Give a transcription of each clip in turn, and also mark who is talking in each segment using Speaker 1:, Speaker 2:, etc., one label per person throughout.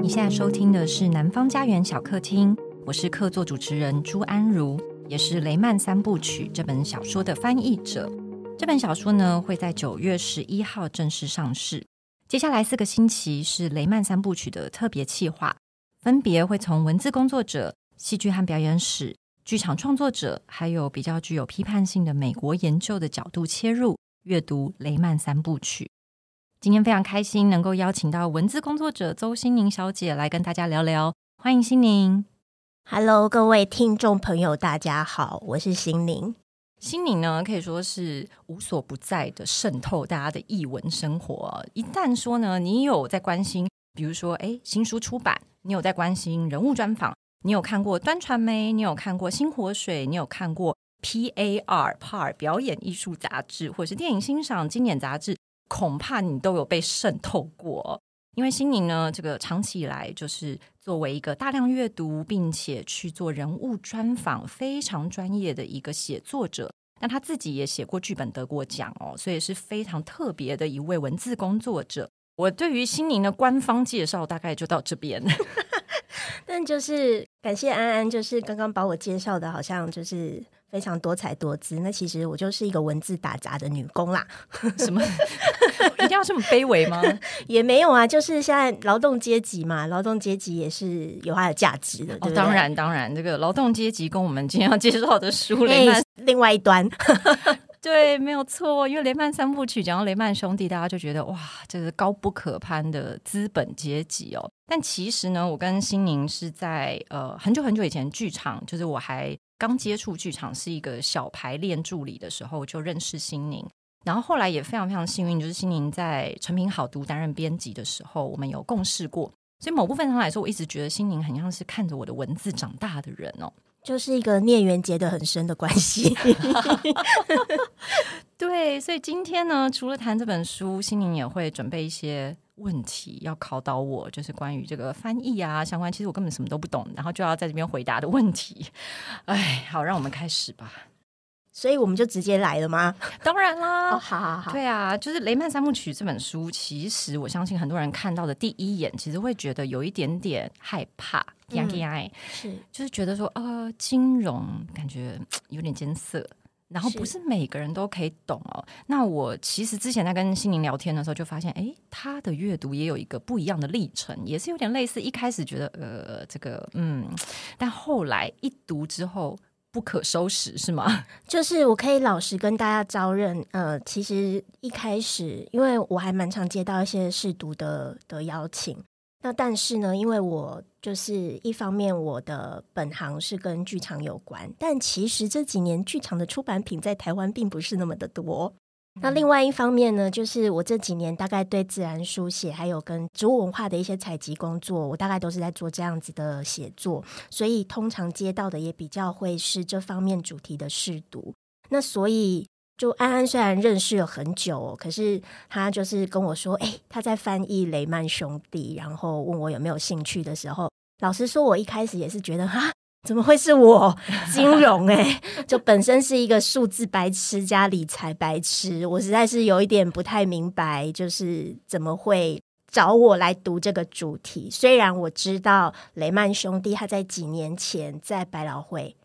Speaker 1: 你现在收听的是《南方家园小客厅》，我是客座主持人朱安如，也是雷曼三部曲这本小说的翻译者。这本小说呢，会在九月十一号正式上市。接下来四个星期是雷曼三部曲的特别企划，分别会从文字工作者、戏剧和表演史、剧场创作者，还有比较具有批判性的美国研究的角度切入，阅读雷曼三部曲。今天非常开心能够邀请到文字工作者邹心宁小姐来跟大家聊聊，欢迎心宁。
Speaker 2: Hello，各位听众朋友，大家好，我是心宁。
Speaker 1: 心宁呢，可以说是无所不在的渗透大家的译文生活。一旦说呢，你有在关心，比如说，哎，新书出版，你有在关心人物专访，你有看过端传媒，你有看过星火水，你有看过 PAR PAR 表演艺术杂志，或者是电影欣赏经典杂志。恐怕你都有被渗透过，因为心宁呢，这个长期以来就是作为一个大量阅读并且去做人物专访非常专业的一个写作者。那他自己也写过剧本得过奖哦，所以是非常特别的一位文字工作者。我对于心宁的官方介绍大概就到这边，
Speaker 2: 但就是感谢安安，就是刚刚把我介绍的，好像就是。非常多才多姿，那其实我就是一个文字打杂的女工啦。
Speaker 1: 什么？一定要这么卑微吗？
Speaker 2: 也没有啊，就是现在劳动阶级嘛，劳动阶级也是有它的价值的。
Speaker 1: 哦，当然，当然，这个劳动阶级跟我们今天要介绍的书雷曼
Speaker 2: 另外一端。
Speaker 1: 对，没有错，因为雷曼三部曲讲到雷曼兄弟，大家就觉得哇，这是高不可攀的资本阶级哦。但其实呢，我跟心宁是在呃很久很久以前剧场，就是我还。刚接触剧场是一个小排练助理的时候，就认识心宁，然后后来也非常非常幸运，就是欣宁在成品好读担任编辑的时候，我们有共事过，所以某部分上来说，我一直觉得欣宁很像是看着我的文字长大的人哦，
Speaker 2: 就是一个孽缘结得很深的关系。
Speaker 1: 对，所以今天呢，除了谈这本书，心灵也会准备一些。问题要考倒我，就是关于这个翻译啊相关，其实我根本什么都不懂，然后就要在这边回答的问题。哎，好，让我们开始吧。
Speaker 2: 所以我们就直接来了吗？
Speaker 1: 当然啦，
Speaker 2: 哦，好好好，
Speaker 1: 对啊，就是《雷曼三部曲》这本书，其实我相信很多人看到的第一眼，其实会觉得有一点点害怕，嗯，是，就是觉得说，呃，金融感觉有点艰涩。然后不是每个人都可以懂哦。那我其实之前在跟心灵聊天的时候，就发现，哎，他的阅读也有一个不一样的历程，也是有点类似。一开始觉得，呃，这个，嗯，但后来一读之后不可收拾，是吗？
Speaker 2: 就是我可以老实跟大家招认，呃，其实一开始，因为我还蛮常接到一些试读的的邀请。那但是呢，因为我就是一方面我的本行是跟剧场有关，但其实这几年剧场的出版品在台湾并不是那么的多。那另外一方面呢，就是我这几年大概对自然书写还有跟植物文化的一些采集工作，我大概都是在做这样子的写作，所以通常接到的也比较会是这方面主题的试读。那所以。就安安虽然认识了很久，可是他就是跟我说，哎，他在翻译雷曼兄弟，然后问我有没有兴趣的时候，老实说，我一开始也是觉得，哈，怎么会是我？金融哎，就本身是一个数字白痴加理财白痴，我实在是有一点不太明白，就是怎么会找我来读这个主题。虽然我知道雷曼兄弟他在几年前在百老汇。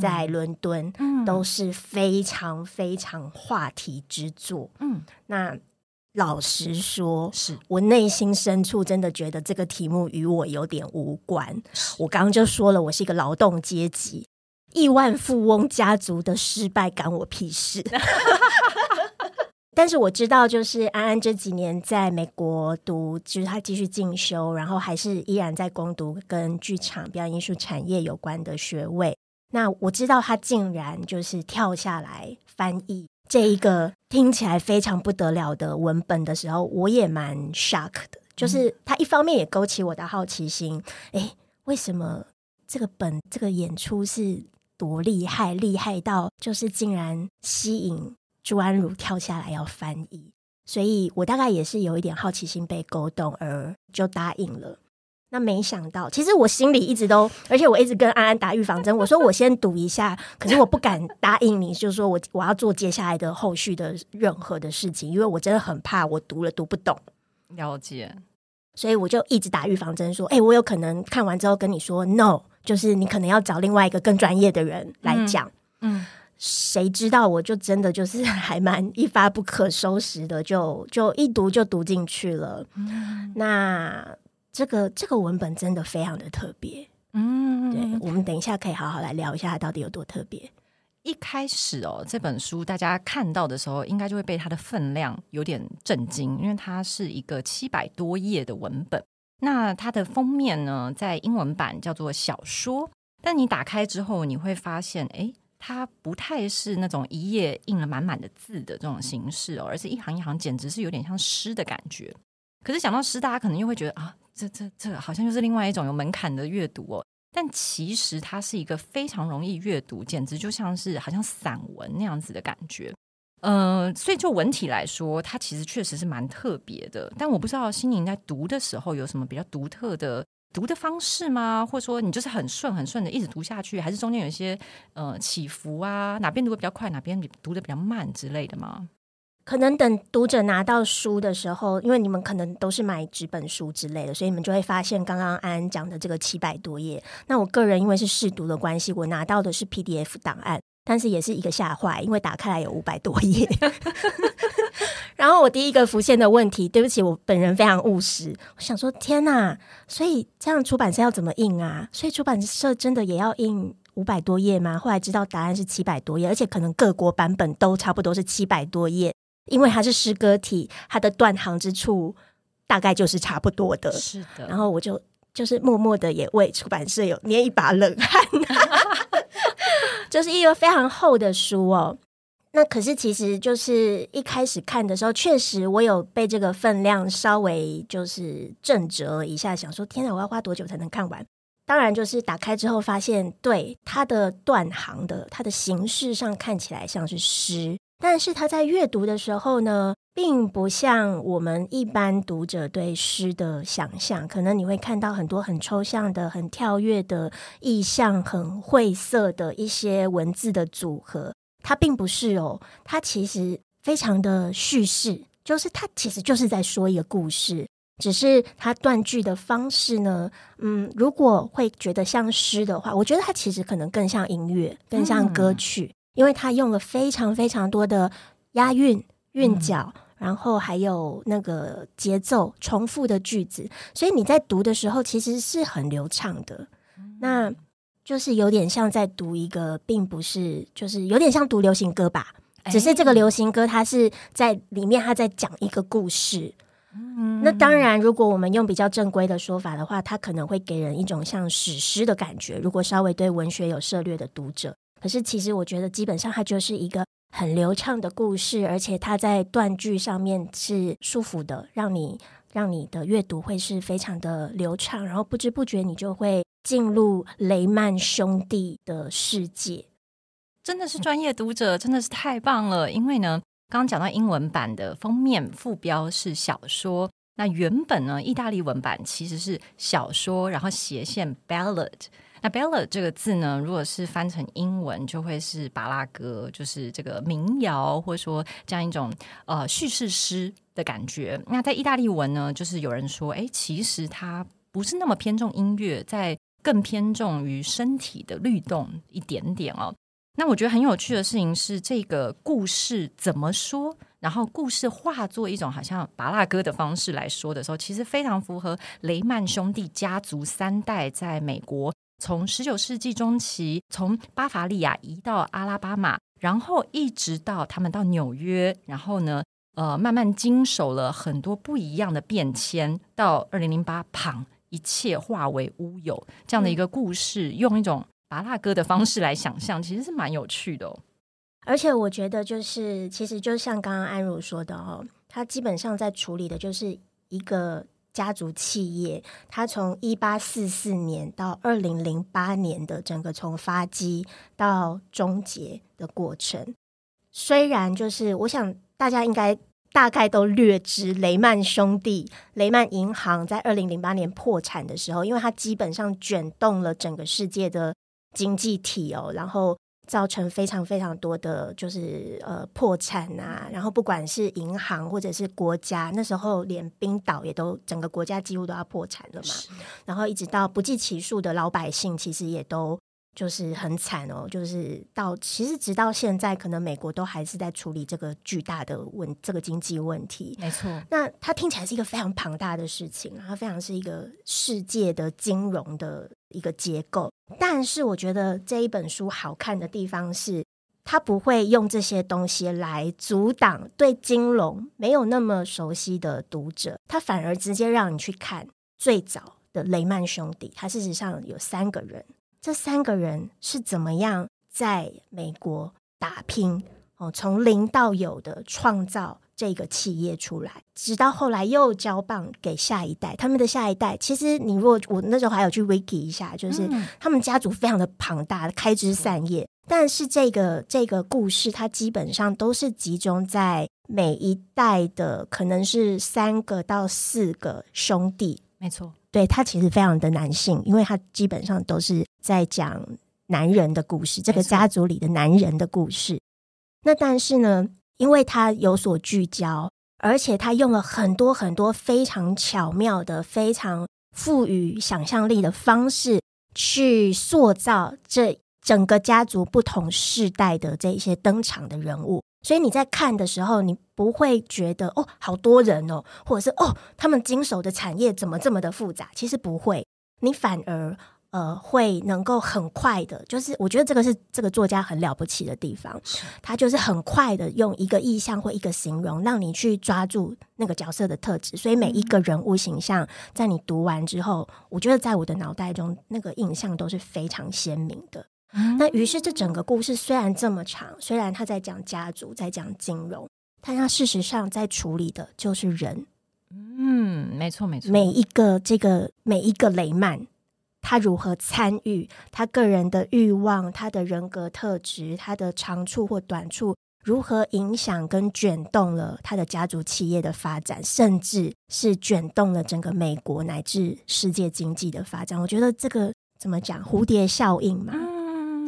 Speaker 2: 在伦敦，嗯，都是非常非常话题之作。嗯，那老实说，是我内心深处真的觉得这个题目与我有点无关。我刚刚就说了，我是一个劳动阶级，亿万富翁家族的失败干我屁事。但是我知道，就是安安这几年在美国读，就是他继续进修，然后还是依然在攻读跟剧场表演艺术产业有关的学位。那我知道他竟然就是跳下来翻译这一个听起来非常不得了的文本的时候，我也蛮 shock 的。就是他一方面也勾起我的好奇心，诶，为什么这个本这个演出是多厉害，厉害到就是竟然吸引朱安如跳下来要翻译？所以我大概也是有一点好奇心被勾动，而就答应了。那没想到，其实我心里一直都，而且我一直跟安安打预防针。我说我先读一下，可是我不敢答应你，就是说我我要做接下来的后续的任何的事情，因为我真的很怕我读了读不懂。
Speaker 1: 了解，
Speaker 2: 所以我就一直打预防针，说，哎、欸，我有可能看完之后跟你说 no，就是你可能要找另外一个更专业的人来讲。嗯，谁、嗯、知道我就真的就是 还蛮一发不可收拾的，就就一读就读进去了。嗯、那。这个这个文本真的非常的特别，嗯，对，我们等一下可以好好来聊一下它到底有多特别。
Speaker 1: 一开始哦，这本书大家看到的时候，应该就会被它的分量有点震惊，因为它是一个七百多页的文本。那它的封面呢，在英文版叫做小说，但你打开之后，你会发现，哎，它不太是那种一页印了满满的字的这种形式哦，而是一行一行，简直是有点像诗的感觉。可是想到诗，大家可能又会觉得啊。这这这好像又是另外一种有门槛的阅读哦，但其实它是一个非常容易阅读，简直就像是好像散文那样子的感觉。呃，所以就文体来说，它其实确实是蛮特别的。但我不知道心宁在读的时候有什么比较独特的读的方式吗？或者说你就是很顺很顺的一直读下去，还是中间有一些呃起伏啊？哪边读的比较快，哪边读的比较慢之类的吗？
Speaker 2: 可能等读者拿到书的时候，因为你们可能都是买纸本书之类的，所以你们就会发现刚刚安安讲的这个七百多页。那我个人因为是试读的关系，我拿到的是 PDF 档案，但是也是一个吓坏，因为打开来有五百多页。然后我第一个浮现的问题，对不起，我本人非常务实，我想说天哪，所以这样出版社要怎么印啊？所以出版社真的也要印五百多页吗？后来知道答案是七百多页，而且可能各国版本都差不多是七百多页。因为它是诗歌体，它的断行之处大概就是差不多的。
Speaker 1: 是的，
Speaker 2: 然后我就就是默默的也为出版社有捏一把冷汗，就是一个非常厚的书哦。那可是其实就是一开始看的时候，确实我有被这个分量稍微就是震折一下，想说天哪，我要花多久才能看完？当然就是打开之后发现，对它的断行的，它的形式上看起来像是诗。但是他在阅读的时候呢，并不像我们一般读者对诗的想象，可能你会看到很多很抽象的、很跳跃的意象，很晦涩的一些文字的组合。它并不是哦，它其实非常的叙事，就是它其实就是在说一个故事，只是它断句的方式呢，嗯，如果会觉得像诗的话，我觉得它其实可能更像音乐，更像歌曲。嗯因为他用了非常非常多的押韵、韵脚，嗯、然后还有那个节奏重复的句子，所以你在读的时候其实是很流畅的。嗯、那就是有点像在读一个，并不是就是有点像读流行歌吧？欸、只是这个流行歌它是在里面，它在讲一个故事。嗯、那当然，如果我们用比较正规的说法的话，它可能会给人一种像史诗的感觉。如果稍微对文学有涉略的读者。可是，其实我觉得，基本上它就是一个很流畅的故事，而且它在断句上面是舒服的，让你让你的阅读会是非常的流畅，然后不知不觉你就会进入雷曼兄弟的世界。
Speaker 1: 真的是专业读者，真的是太棒了！因为呢，刚刚讲到英文版的封面副标是小说，那原本呢，意大利文版其实是小说，然后斜线 ballad。那 ballad 这个字呢，如果是翻成英文，就会是巴拉歌，就是这个民谣，或者说这样一种呃叙事诗的感觉。那在意大利文呢，就是有人说，哎，其实它不是那么偏重音乐，在更偏重于身体的律动一点点哦。那我觉得很有趣的事情是，这个故事怎么说，然后故事化作一种好像芭乐歌的方式来说的时候，其实非常符合雷曼兄弟家族三代在美国。从十九世纪中期，从巴伐利亚移到阿拉巴马，然后一直到他们到纽约，然后呢，呃，慢慢经手了很多不一样的变迁，到二零零八，砰，一切化为乌有，这样的一个故事，嗯、用一种芭乐歌的方式来想象，其实是蛮有趣的哦。
Speaker 2: 而且我觉得，就是其实就像刚刚安如说的哦，他基本上在处理的就是一个。家族企业，它从一八四四年到二零零八年的整个从发迹到终结的过程，虽然就是我想大家应该大概都略知。雷曼兄弟、雷曼银行在二零零八年破产的时候，因为它基本上卷动了整个世界的经济体哦，然后。造成非常非常多的就是呃破产啊，然后不管是银行或者是国家，那时候连冰岛也都整个国家几乎都要破产了嘛，然后一直到不计其数的老百姓，其实也都就是很惨哦，就是到其实直到现在，可能美国都还是在处理这个巨大的问这个经济问题。
Speaker 1: 没错，
Speaker 2: 那它听起来是一个非常庞大的事情，它非常是一个世界的金融的一个结构。但是我觉得这一本书好看的地方是，它不会用这些东西来阻挡对金融没有那么熟悉的读者，它反而直接让你去看最早的雷曼兄弟。他事实上有三个人，这三个人是怎么样在美国打拼哦，从零到有的创造。这个企业出来，直到后来又交棒给下一代。他们的下一代，其实你如果我那时候还有去 wiki 一下，就是他们家族非常的庞大，开枝散叶。但是这个这个故事，它基本上都是集中在每一代的，可能是三个到四个兄弟。
Speaker 1: 没错，
Speaker 2: 对，他其实非常的男性，因为他基本上都是在讲男人的故事，这个家族里的男人的故事。那但是呢？因为他有所聚焦，而且他用了很多很多非常巧妙的、非常赋予想象力的方式去塑造这整个家族不同世代的这些登场的人物，所以你在看的时候，你不会觉得哦，好多人哦，或者是哦，他们经手的产业怎么这么的复杂？其实不会，你反而。呃，会能够很快的，就是我觉得这个是这个作家很了不起的地方，他就是很快的用一个意象或一个形容，让你去抓住那个角色的特质。所以每一个人物形象，在你读完之后，我觉得在我的脑袋中，那个印象都是非常鲜明的。那于是这整个故事虽然这么长，虽然他在讲家族，在讲金融，但他事实上在处理的就是人。
Speaker 1: 嗯，没错没错，
Speaker 2: 每一个这个每一个雷曼。他如何参与他个人的欲望、他的人格特质、他的长处或短处，如何影响跟卷动了他的家族企业的发展，甚至是卷动了整个美国乃至世界经济的发展？我觉得这个怎么讲？蝴蝶效应嘛，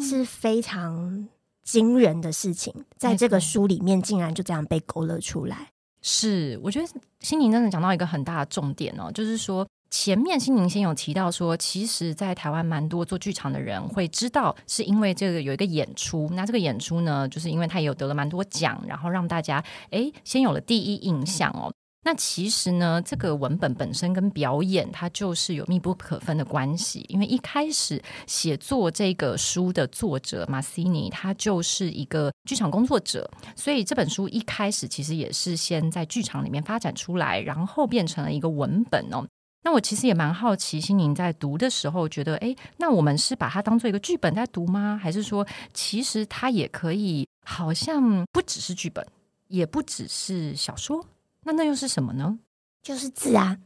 Speaker 2: 是非常惊人的事情，在这个书里面竟然就这样被勾勒出来。
Speaker 1: 是，我觉得心宁真的讲到一个很大的重点哦，就是说。前面心宁先有提到说，其实，在台湾蛮多做剧场的人会知道，是因为这个有一个演出。那这个演出呢，就是因为他也有得了蛮多奖，然后让大家诶先有了第一印象哦。那其实呢，这个文本本身跟表演它就是有密不可分的关系。因为一开始写作这个书的作者马西尼，他就是一个剧场工作者，所以这本书一开始其实也是先在剧场里面发展出来，然后变成了一个文本哦。那我其实也蛮好奇，心宁在读的时候觉得，哎，那我们是把它当做一个剧本在读吗？还是说，其实它也可以，好像不只是剧本，也不只是小说，那那又是什么呢？
Speaker 2: 就是字啊，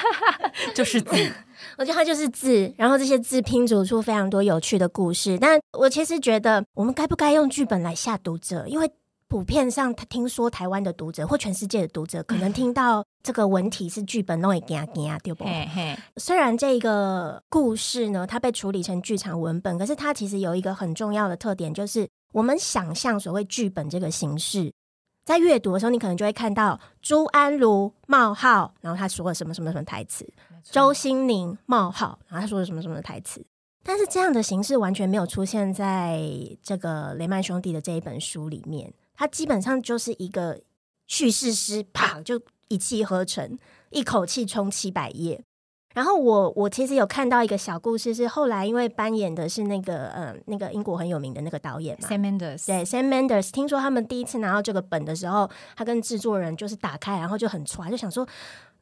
Speaker 1: 就是字。
Speaker 2: 我觉得它就是字，然后这些字拼组出非常多有趣的故事。但我其实觉得，我们该不该用剧本来吓读者？因为普遍上，他听说台湾的读者或全世界的读者，可能听到这个文体是剧本，都会惊惊，对不？虽然这个故事呢，它被处理成剧场文本，可是它其实有一个很重要的特点，就是我们想象所谓剧本这个形式，在阅读的时候，你可能就会看到朱安如冒号，然后他说了什么什么什么台词；周心宁冒号，然后他说了什么什么台词。但是这样的形式完全没有出现在这个雷曼兄弟的这一本书里面。它基本上就是一个叙事诗，啪就一气呵成，一口气冲七百页。然后我我其实有看到一个小故事，是后来因为扮演的是那个呃那个英国很有名的那个导演嘛
Speaker 1: Sam Mendes，
Speaker 2: 对 Sam Mendes。听说他们第一次拿到这个本的时候，他跟制作人就是打开，然后就很传，就想说，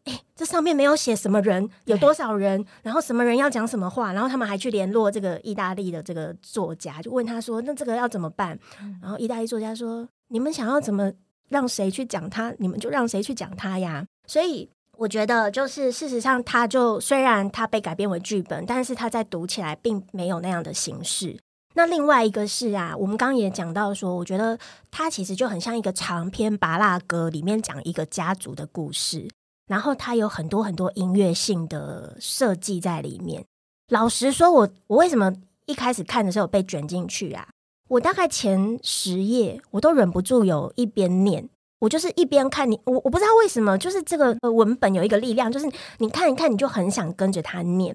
Speaker 2: 哎，这上面没有写什么人，有多少人，然后什么人要讲什么话，然后他们还去联络这个意大利的这个作家，就问他说，那这个要怎么办？然后意大利作家说。你们想要怎么让谁去讲他，你们就让谁去讲他呀。所以我觉得，就是事实上，他就虽然他被改编为剧本，但是他在读起来并没有那样的形式。那另外一个是啊，我们刚刚也讲到说，我觉得它其实就很像一个长篇芭乐歌，里面讲一个家族的故事，然后它有很多很多音乐性的设计在里面。老实说，我我为什么一开始看的时候被卷进去啊？我大概前十页我都忍不住有一边念，我就是一边看你，我我不知道为什么，就是这个文本有一个力量，就是你看一看，你就很想跟着他念。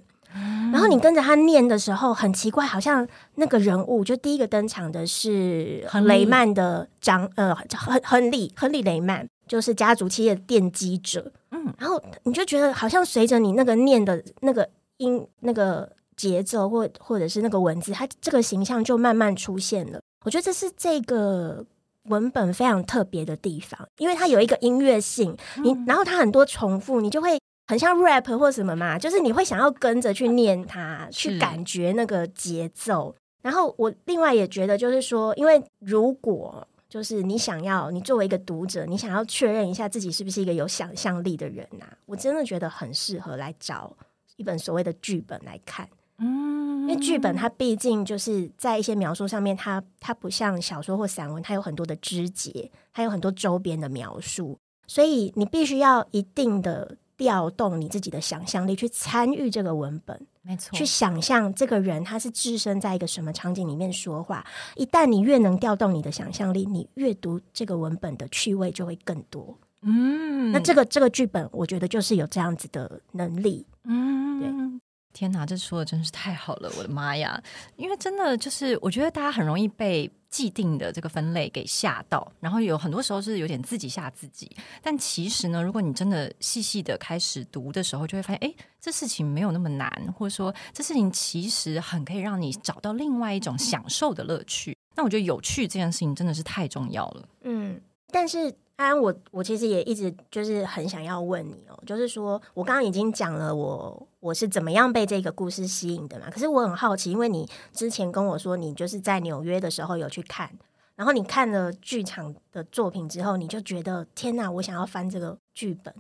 Speaker 2: 然后你跟着他念的时候，很奇怪，好像那个人物就第一个登场的是雷曼的长呃亨亨利亨利雷曼，就是家族企业的奠基者。嗯，然后你就觉得好像随着你那个念的那个音那个。节奏或或者是那个文字，它这个形象就慢慢出现了。我觉得这是这个文本非常特别的地方，因为它有一个音乐性，你然后它很多重复，你就会很像 rap 或什么嘛，就是你会想要跟着去念它，去感觉那个节奏。然后我另外也觉得，就是说，因为如果就是你想要，你作为一个读者，你想要确认一下自己是不是一个有想象力的人呐、啊，我真的觉得很适合来找一本所谓的剧本来看。嗯，因为剧本它毕竟就是在一些描述上面，它它不像小说或散文，它有很多的枝节，还有很多周边的描述，所以你必须要一定的调动你自己的想象力去参与这个文本，没错，去想象这个人他是置身在一个什么场景里面说话。一旦你越能调动你的想象力，你阅读这个文本的趣味就会更多。嗯，那这个这个剧本，我觉得就是有这样子的能力。嗯，对。
Speaker 1: 天哪，这说的真是太好了！我的妈呀，因为真的就是，我觉得大家很容易被既定的这个分类给吓到，然后有很多时候是有点自己吓自己。但其实呢，如果你真的细细的开始读的时候，就会发现，哎，这事情没有那么难，或者说这事情其实很可以让你找到另外一种享受的乐趣。那我觉得有趣这件事情真的是太重要了。
Speaker 2: 嗯，但是。安安，我我其实也一直就是很想要问你哦，就是说我刚刚已经讲了我我是怎么样被这个故事吸引的嘛，可是我很好奇，因为你之前跟我说你就是在纽约的时候有去看，然后你看了剧场的作品之后，你就觉得天哪，我想要翻这个剧本，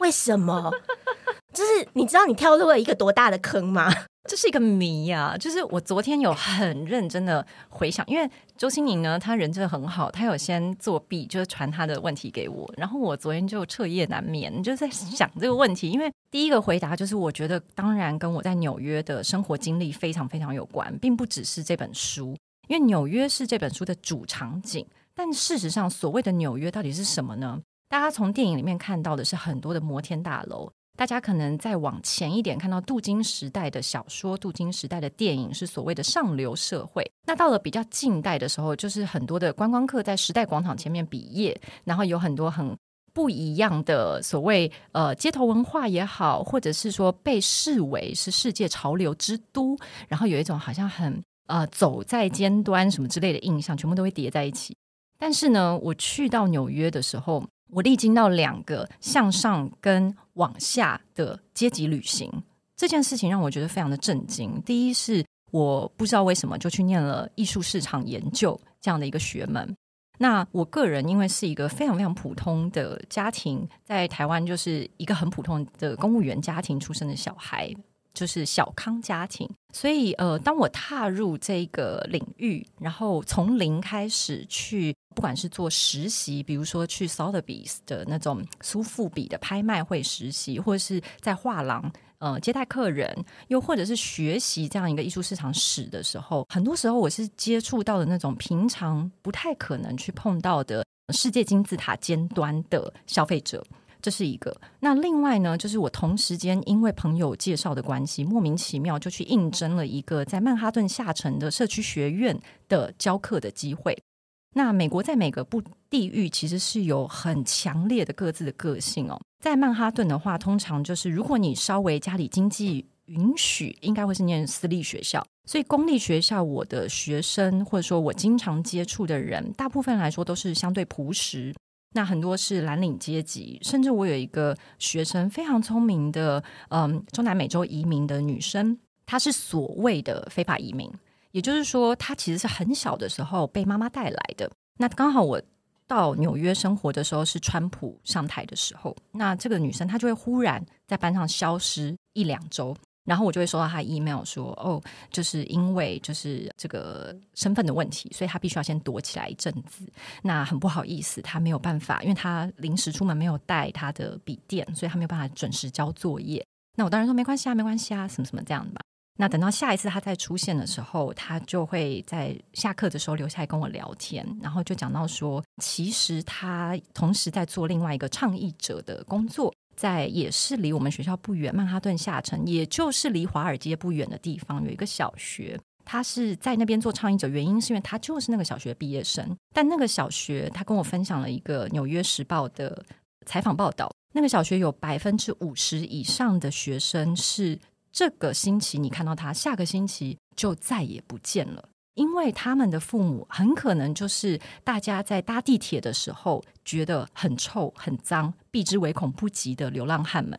Speaker 2: 为什么？就是你知道你跳入了一个多大的坑吗？
Speaker 1: 这是一个谜呀、啊！就是我昨天有很认真的回想，因为周星宁呢，他人真的很好，他有先作弊，就是传他的问题给我，然后我昨天就彻夜难眠，就在想这个问题。因为第一个回答就是，我觉得当然跟我在纽约的生活经历非常非常有关，并不只是这本书，因为纽约是这本书的主场景。但事实上，所谓的纽约到底是什么呢？大家从电影里面看到的是很多的摩天大楼。大家可能再往前一点，看到镀金时代的小说、镀金时代的电影，是所谓的上流社会。那到了比较近代的时候，就是很多的观光客在时代广场前面比耶，然后有很多很不一样的所谓呃街头文化也好，或者是说被视为是世界潮流之都，然后有一种好像很呃走在尖端什么之类的印象，全部都会叠在一起。但是呢，我去到纽约的时候。我历经到两个向上跟往下的阶级旅行，这件事情让我觉得非常的震惊。第一是我不知道为什么就去念了艺术市场研究这样的一个学门。那我个人因为是一个非常非常普通的家庭，在台湾就是一个很普通的公务员家庭出生的小孩。就是小康家庭，所以呃，当我踏入这个领域，然后从零开始去，不管是做实习，比如说去 Sotheby's 的那种苏富比的拍卖会实习，或者是在画廊呃接待客人，又或者是学习这样一个艺术市场史的时候，很多时候我是接触到的那种平常不太可能去碰到的世界金字塔尖端的消费者。这是一个。那另外呢，就是我同时间因为朋友介绍的关系，莫名其妙就去应征了一个在曼哈顿下城的社区学院的教课的机会。那美国在每个不地域其实是有很强烈的各自的个性哦。在曼哈顿的话，通常就是如果你稍微家里经济允许，应该会是念私立学校。所以公立学校，我的学生或者说我经常接触的人，大部分来说都是相对朴实。那很多是蓝领阶级，甚至我有一个学生非常聪明的，嗯，中南美洲移民的女生，她是所谓的非法移民，也就是说，她其实是很小的时候被妈妈带来的。那刚好我到纽约生活的时候是川普上台的时候，那这个女生她就会忽然在班上消失一两周，然后我就会收到她 email 说，哦，就是因为就是这个身份的问题，所以她必须要先躲起来一阵子。那很不好意思，她没有办法，因为她临时出门没有带她的笔电，所以她没有办法准时交作业。那我当然说没关系啊，没关系啊，什么什么这样的吧。那等到下一次他再出现的时候，他就会在下课的时候留下来跟我聊天，然后就讲到说，其实他同时在做另外一个倡议者的工作。在也是离我们学校不远，曼哈顿下城，也就是离华尔街不远的地方，有一个小学。他是在那边做倡议者，原因是因为他就是那个小学毕业生。但那个小学，他跟我分享了一个《纽约时报》的采访报道，那个小学有百分之五十以上的学生是这个星期你看到他，下个星期就再也不见了。因为他们的父母很可能就是大家在搭地铁的时候觉得很臭、很脏、避之唯恐不及的流浪汉们。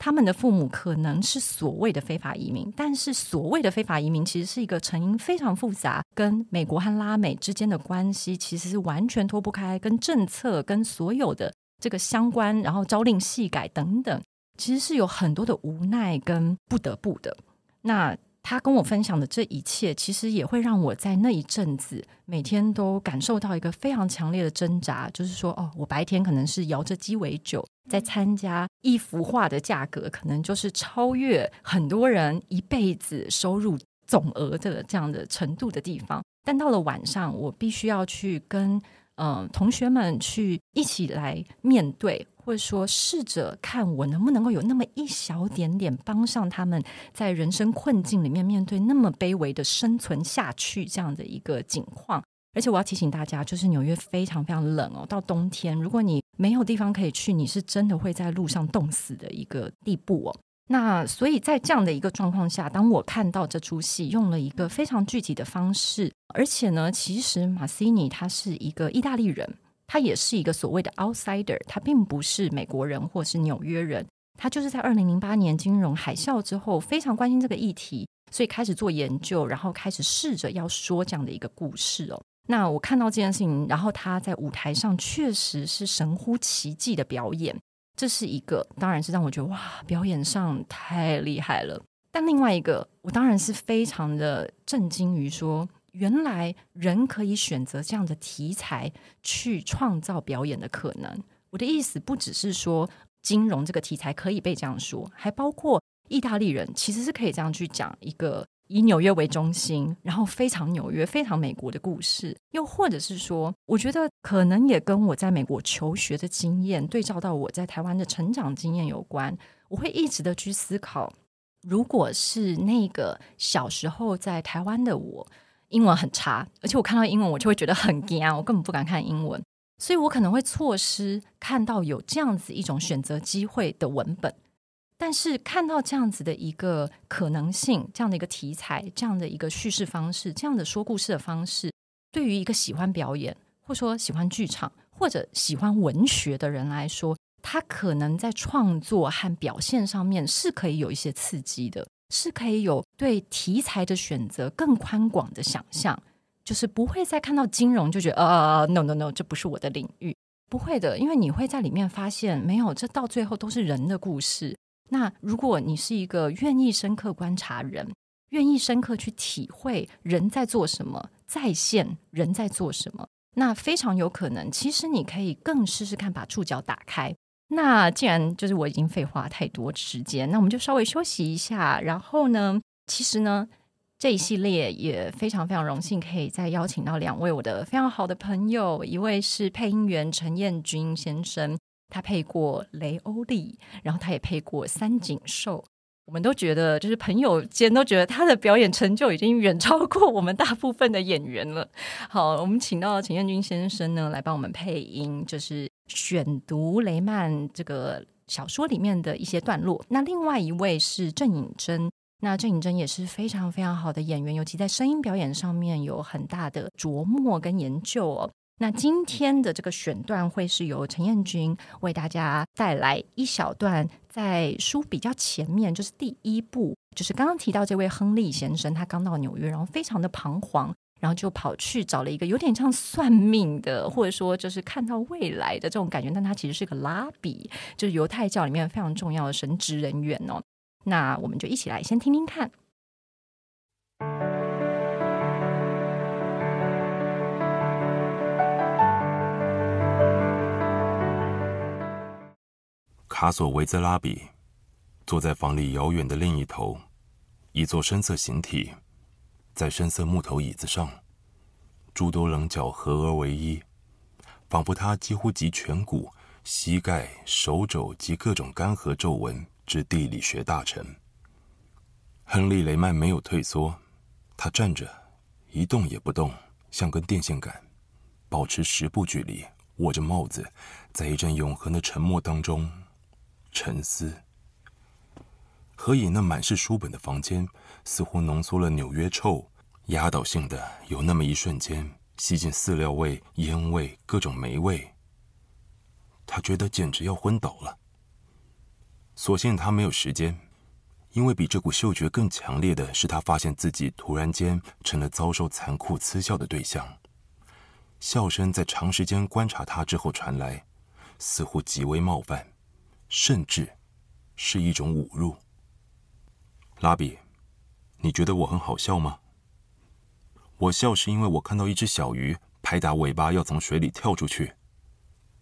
Speaker 1: 他们的父母可能是所谓的非法移民，但是所谓的非法移民其实是一个成因非常复杂，跟美国和拉美之间的关系其实是完全脱不开，跟政策、跟所有的这个相关，然后朝令夕改等等，其实是有很多的无奈跟不得不的。那。他跟我分享的这一切，其实也会让我在那一阵子每天都感受到一个非常强烈的挣扎，就是说，哦，我白天可能是摇着鸡尾酒在参加一幅画的价格，可能就是超越很多人一辈子收入总额的这样的程度的地方，但到了晚上，我必须要去跟嗯、同学们去一起来面对。或者说，试着看我能不能够有那么一小点点帮上他们在人生困境里面面对那么卑微的生存下去这样的一个境况。而且我要提醒大家，就是纽约非常非常冷哦，到冬天如果你没有地方可以去，你是真的会在路上冻死的一个地步哦。那所以在这样的一个状况下，当我看到这出戏用了一个非常具体的方式，而且呢，其实马西尼他是一个意大利人。他也是一个所谓的 outsider，他并不是美国人或是纽约人，他就是在二零零八年金融海啸之后非常关心这个议题，所以开始做研究，然后开始试着要说这样的一个故事哦。那我看到这件事情，然后他在舞台上确实是神乎其技的表演，这是一个，当然是让我觉得哇，表演上太厉害了。但另外一个，我当然是非常的震惊于说。原来人可以选择这样的题材去创造表演的可能。我的意思不只是说金融这个题材可以被这样说，还包括意大利人其实是可以这样去讲一个以纽约为中心，然后非常纽约、非常美国的故事。又或者是说，我觉得可能也跟我在美国求学的经验对照到我在台湾的成长经验有关。我会一直的去思考，如果是那个小时候在台湾的我。英文很差，而且我看到英文我就会觉得很 惊，我根本不敢看英文，所以我可能会错失看到有这样子一种选择机会的文本。但是看到这样子的一个可能性，这样的一个题材，这样的一个叙事方式，这样的说故事的方式，对于一个喜欢表演，或说喜欢剧场，或者喜欢文学的人来说，他可能在创作和表现上面是可以有一些刺激的。是可以有对题材的选择更宽广的想象，就是不会再看到金融就觉得呃呃呃，no no no，这不是我的领域，不会的，因为你会在里面发现，没有，这到最后都是人的故事。那如果你是一个愿意深刻观察人，愿意深刻去体会人在做什么，在线人在做什么，那非常有可能，其实你可以更试试看把触角打开。那既然就是我已经废话太多时间，那我们就稍微休息一下。然后呢，其实呢，这一系列也非常非常荣幸可以再邀请到两位我的非常好的朋友，一位是配音员陈彦君先生，他配过雷欧利，然后他也配过三井寿。我们都觉得，就是朋友间都觉得他的表演成就已经远超过我们大部分的演员了。好，我们请到陈彦君先生呢来帮我们配音，就是选读雷曼这个小说里面的一些段落。那另外一位是郑颖珍，那郑颖珍也是非常非常好的演员，尤其在声音表演上面有很大的琢磨跟研究哦。那今天的这个选段会是由陈彦君为大家带来一小段，在书比较前面，就是第一部，就是刚刚提到这位亨利先生，他刚到纽约，然后非常的彷徨，然后就跑去找了一个有点像算命的，或者说就是看到未来的这种感觉，但他其实是个拉比，就是犹太教里面非常重要的神职人员哦。那我们就一起来先听听看。
Speaker 3: 卡索维兹拉比坐在房里遥远的另一头，一座深色形体，在深色木头椅子上，诸多棱角合而为一，仿佛他几乎集颧骨、膝盖、手肘及各种干涸皱纹之地理学大成。亨利·雷曼没有退缩，他站着，一动也不动，像根电线杆，保持十步距离，握着帽子，在一阵永恒的沉默当中。沉思。何以那满是书本的房间，似乎浓缩了纽约臭，压倒性的有那么一瞬间，吸进饲料味、烟味、各种霉味。他觉得简直要昏倒了。所幸他没有时间，因为比这股嗅觉更强烈的是，他发现自己突然间成了遭受残酷嗤笑的对象。笑声在长时间观察他之后传来，似乎极为冒犯。甚至是一种侮辱。拉比，你觉得我很好笑吗？我笑是因为我看到一只小鱼拍打尾巴要从水里跳出去。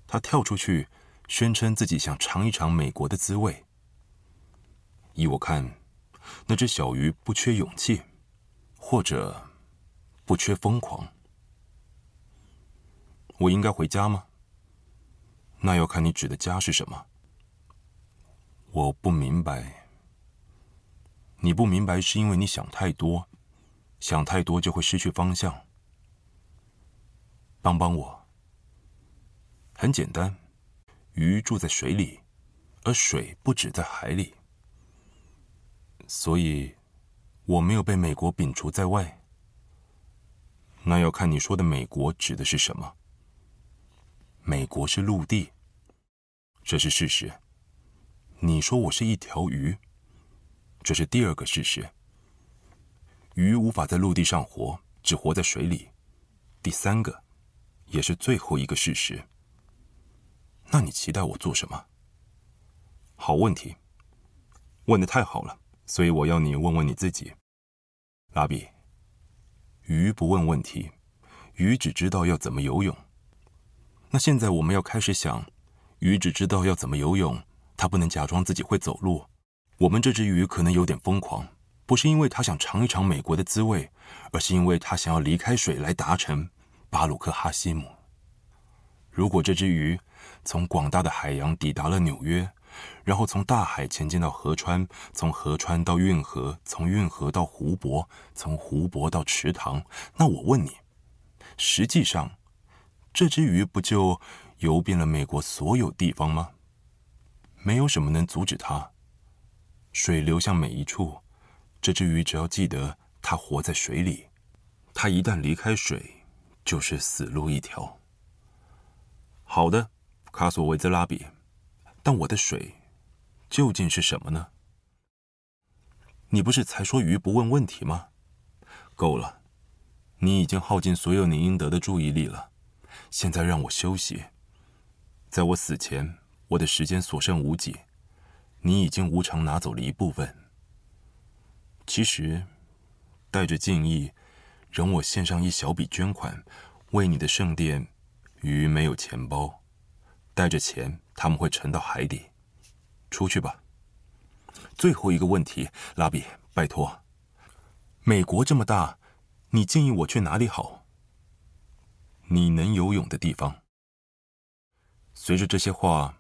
Speaker 3: 它跳出去，宣称自己想尝一尝美国的滋味。依我看，那只小鱼不缺勇气，或者不缺疯狂。我应该回家吗？那要看你指的家是什么。我不明白，你不明白是因为你想太多，想太多就会失去方向。帮帮我。很简单，鱼住在水里，而水不止在海里，所以我没有被美国摒除在外。那要看你说的美国指的是什么。美国是陆地，这是事实。你说我是一条鱼，这是第二个事实。鱼无法在陆地上活，只活在水里。第三个，也是最后一个事实。那你期待我做什么？好问题，问得太好了，所以我要你问问你自己。拉比，鱼不问问题，鱼只知道要怎么游泳。那现在我们要开始想，鱼只知道要怎么游泳。它不能假装自己会走路。我们这只鱼可能有点疯狂，不是因为它想尝一尝美国的滋味，而是因为它想要离开水来达成巴鲁克哈希姆。如果这只鱼从广大的海洋抵达了纽约，然后从大海前进到河川，从河川到运河，从运河到湖泊，从湖泊到池塘，那我问你，实际上，这只鱼不就游遍了美国所有地方吗？没有什么能阻止它。水流向每一处，这只鱼只要记得它活在水里，它一旦离开水，就是死路一条。好的，卡索维兹拉比，但我的水究竟是什么呢？你不是才说鱼不问问题吗？够了，你已经耗尽所有你应得的注意力了，现在让我休息，在我死前。我的时间所剩无几，你已经无偿拿走了一部分。其实，带着敬意，容我献上一小笔捐款，为你的圣殿。鱼没有钱包，带着钱他们会沉到海底。出去吧。最后一个问题，拉比，拜托。美国这么大，你建议我去哪里好？你能游泳的地方。随着这些话。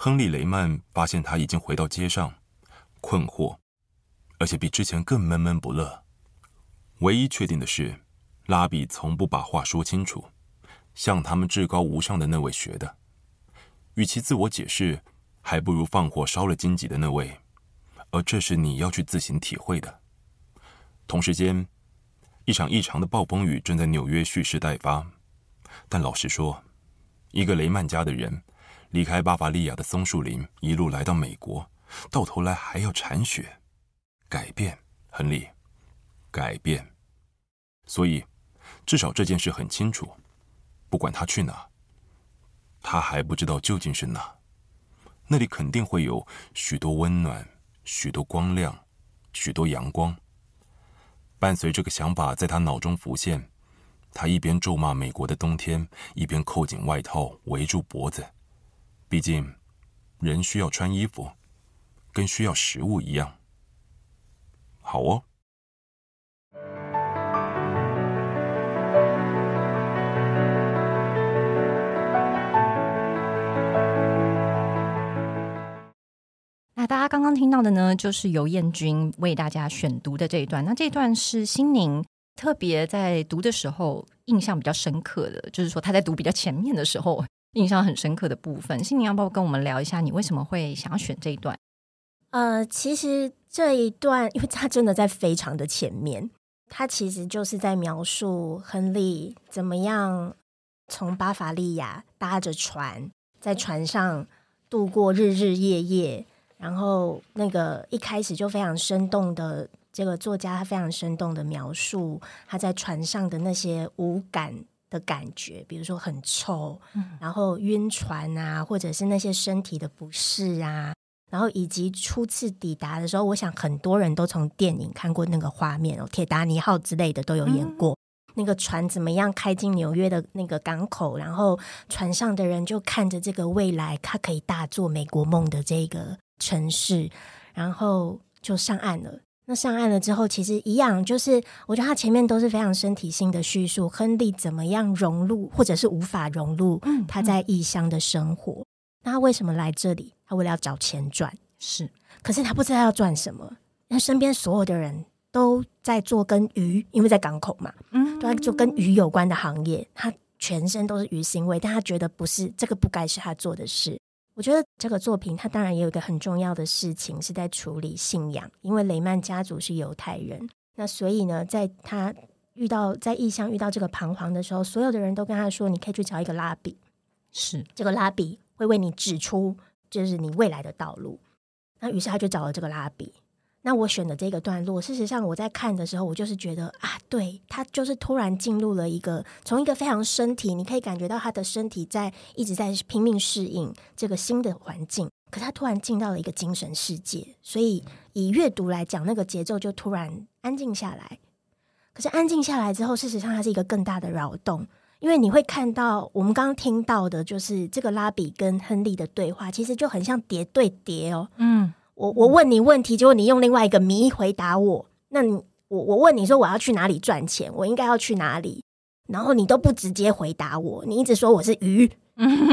Speaker 3: 亨利·雷曼发现他已经回到街上，困惑，而且比之前更闷闷不乐。唯一确定的是，拉比从不把话说清楚，向他们至高无上的那位学的。与其自我解释，还不如放火烧了荆棘的那位。而这是你要去自行体会的。同时间，一场异常的暴风雨正在纽约蓄势待发。但老实说，一个雷曼家的人。离开巴伐利亚的松树林，一路来到美国，到头来还要铲雪，改变，亨利，改变。所以，至少这件事很清楚，不管他去哪，他还不知道究竟是哪，那里肯定会有许多温暖、许多光亮，许多阳光。伴随这个想法在他脑中浮现，他一边咒骂美国的冬天，一边扣紧外套围住脖子。毕竟，人需要穿衣服，跟需要食物一样。好哦。
Speaker 1: 那大家刚刚听到的呢，就是游彦君为大家选读的这一段。那这一段是心宁特别在读的时候印象比较深刻的，就是说他在读比较前面的时候印象很深刻的部分。心宁要不要跟我们聊一下，你为什么会想要选这一段？
Speaker 2: 呃，其实这一段，因为他真的在非常的前面，他其实就是在描述亨利怎么样从巴伐利亚搭着船，在船上度过日日夜夜。然后，那个一开始就非常生动的这个作家，他非常生动的描述他在船上的那些五感的感觉，比如说很臭，嗯、然后晕船啊，或者是那些身体的不适啊，然后以及初次抵达的时候，我想很多人都从电影看过那个画面哦，铁达尼号之类的都有演过，嗯、那个船怎么样开进纽约的那个港口，然后船上的人就看着这个未来，他可以大做美国梦的这个。城市，然后就上岸了。那上岸了之后，其实一样，就是我觉得他前面都是非常身体性的叙述，亨利怎么样融入，或者是无法融入他在异乡的生活。嗯嗯、那他为什么来这里？他为了要找钱赚，是。可是他不知道要赚什么。那身边所有的人都在做跟鱼，因为在港口嘛，嗯，都在做跟鱼有关的行业。他全身都是鱼腥味，但他觉得不是这个，不该是他做的事。我觉得这个作品，它当然也有一个很重要的事情是在处理信仰，因为雷曼家族是犹太人，那所以呢，在他遇到在异乡遇到这个彷徨的时候，所有的人都跟他说：“你可以去找一个拉比，是这个拉比会为你指出就是你未来的道路。”那于是他就找了这个拉比。那我选的这个段落，事实上我在看的时候，我就是觉得啊，对，他就是突然进入了一个从一个非常身体，你可以感觉到他的身体在一直在拼命适应这个新的环境，可他突然进到了一个精神世界，所以以阅读来讲，那个节奏就突然安静下来。可是安静下来之后，事实上它是一个更大的扰动，因为你会看到我们刚刚听到的，就是这个拉比跟亨利的对话，其实就很像叠对叠哦，嗯。我我问你问题，结果你用另外一个谜回答我。那你我我问你说我要去哪里赚钱，我应该要去哪里？然后你都不直接回答我，你一直说我是鱼，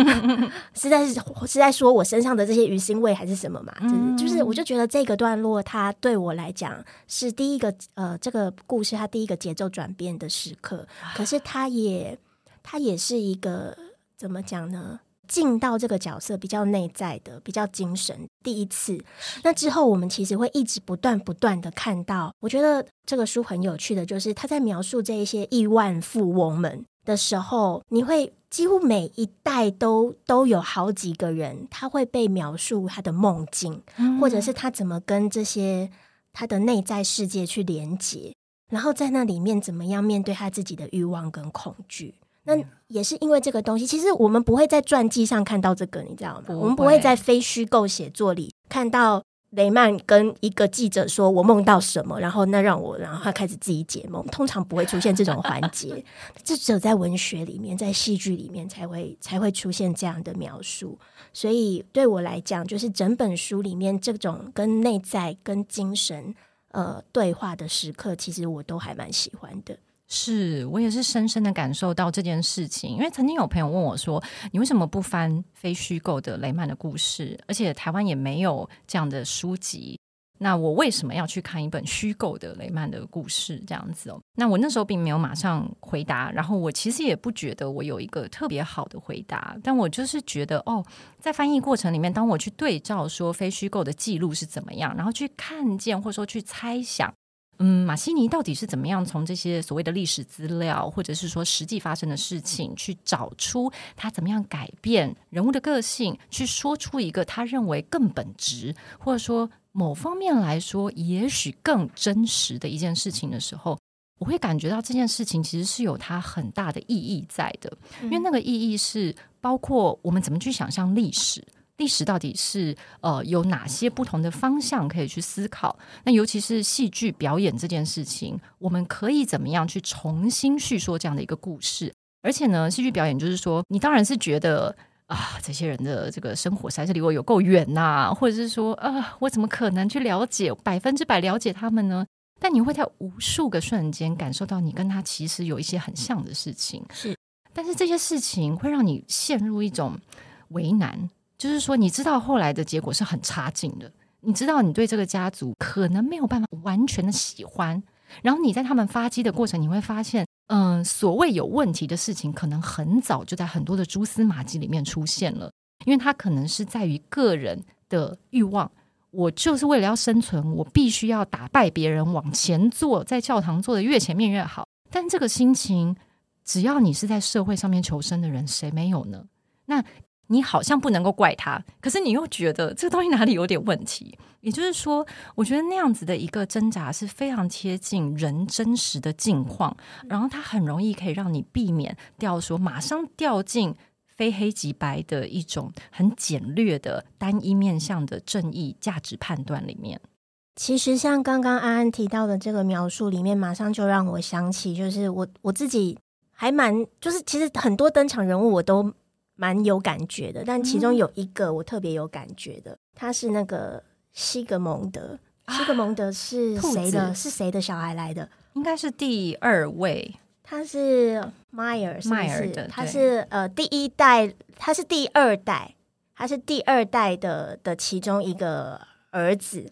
Speaker 2: 是在是在说我身上的这些鱼腥味还是什么嘛？就是就是，我就觉得这个段落它对我来讲是第一个呃，这个故事它第一个节奏转变的时刻。可是它也它也是一个怎么讲呢？进到这个角色比较内在的、比较精神。第一次，那之后我们其实会一直不断不断的看到。我觉得这个书很有趣的就是，他在描述这一些亿万富翁们的时候，你会几乎每一代都都有好几个人，他会被描述他的梦境，嗯、或者是他怎么跟这些他的内在世界去连接，然后在那里面怎么样面对他自己的欲望跟恐惧。那也是因为这个东西，其实我们不会在传记上看到这个，你知道吗？我们不会在非虚构写作里看到雷曼跟一个记者说：“我梦到什么？”然后那让我，然后他开始自己解梦。通常不会出现这种环节，这只有在文学里面、在戏剧里面才会才会出现这样的描述。所以对我来讲，就是整本书里面这种跟内在、跟精神呃对话的时刻，其实我都还蛮喜欢的。
Speaker 1: 是我也是深深的感受到这件事情，因为曾经有朋友问我说：“你为什么不翻非虚构的雷曼的故事？而且台湾也没有这样的书籍，那我为什么要去看一本虚构的雷曼的故事？这样子哦？”那我那时候并没有马上回答，然后我其实也不觉得我有一个特别好的回答，但我就是觉得哦，在翻译过程里面，当我去对照说非虚构的记录是怎么样，然后去看见或者说去猜想。嗯，马西尼到底是怎么样从这些所谓的历史资料，或者是说实际发生的事情，去找出他怎么样改变人物的个性，去说出一个他认为更本质，或者说某方面来说也许更真实的一件事情的时候，我会感觉到这件事情其实是有它很大的意义在的，因为那个意义是包括我们怎么去想象历史。历史到底是呃有哪些不同的方向可以去思考？那尤其是戏剧表演这件事情，我们可以怎么样去重新叙说这样的一个故事？而且呢，戏剧表演就是说，你当然是觉得啊，这些人的这个生活实在是离我有够远呐，或者是说啊，我怎么可能去了解百分之百了解他们呢？但你会在无数个瞬间感受到，你跟他其实有一些很像的事情。
Speaker 2: 是，
Speaker 1: 但是这些事情会让你陷入一种为难，就是说，你知道后来的结果是很差劲的，你知道你对这个家族可能没有办法完全的喜欢，然后你在他们发迹的过程，你会发现。嗯，所谓有问题的事情，可能很早就在很多的蛛丝马迹里面出现了，因为它可能是在于个人的欲望。我就是为了要生存，我必须要打败别人，往前坐，在教堂坐的越前面越好。但这个心情，只要你是在社会上面求生的人，谁没有呢？那。你好像不能够怪他，可是你又觉得这个东西哪里有点问题。也就是说，我觉得那样子的一个挣扎是非常贴近人真实的境况，然后它很容易可以让你避免掉说马上掉进非黑即白的一种很简略的单一面向的正义价值判断里面。
Speaker 2: 其实像刚刚安安提到的这个描述里面，马上就让我想起，就是我我自己还蛮就是其实很多登场人物我都。蛮有感觉的，但其中有一个我特别有感觉的，嗯、他是那个西格蒙德。西格蒙德是谁的？是谁的小孩来的？
Speaker 1: 应该是第二位。
Speaker 2: 他是迈尔，迈尔
Speaker 1: 的，
Speaker 2: 他是呃第一代，他是第二代，他是第二代的的其中一个儿子。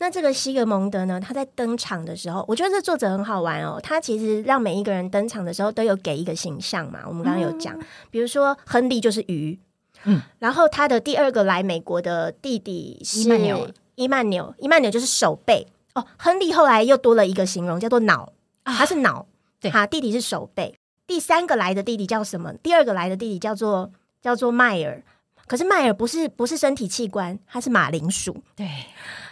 Speaker 2: 那这个西格蒙德呢？他在登场的时候，我觉得这作者很好玩哦。他其实让每一个人登场的时候都有给一个形象嘛。我们刚刚有讲，嗯、比如说亨利就是鱼，嗯，然后他的第二个来美国的弟弟是伊曼纽，伊曼纽，伊曼纽就是手背哦。亨利后来又多了一个形容，叫做脑，他是脑，对，哈，弟弟是手背。第三个来的弟弟叫什么？第二个来的弟弟叫做叫做迈尔。可是迈尔不是不是身体器官，他是马铃薯，
Speaker 1: 对，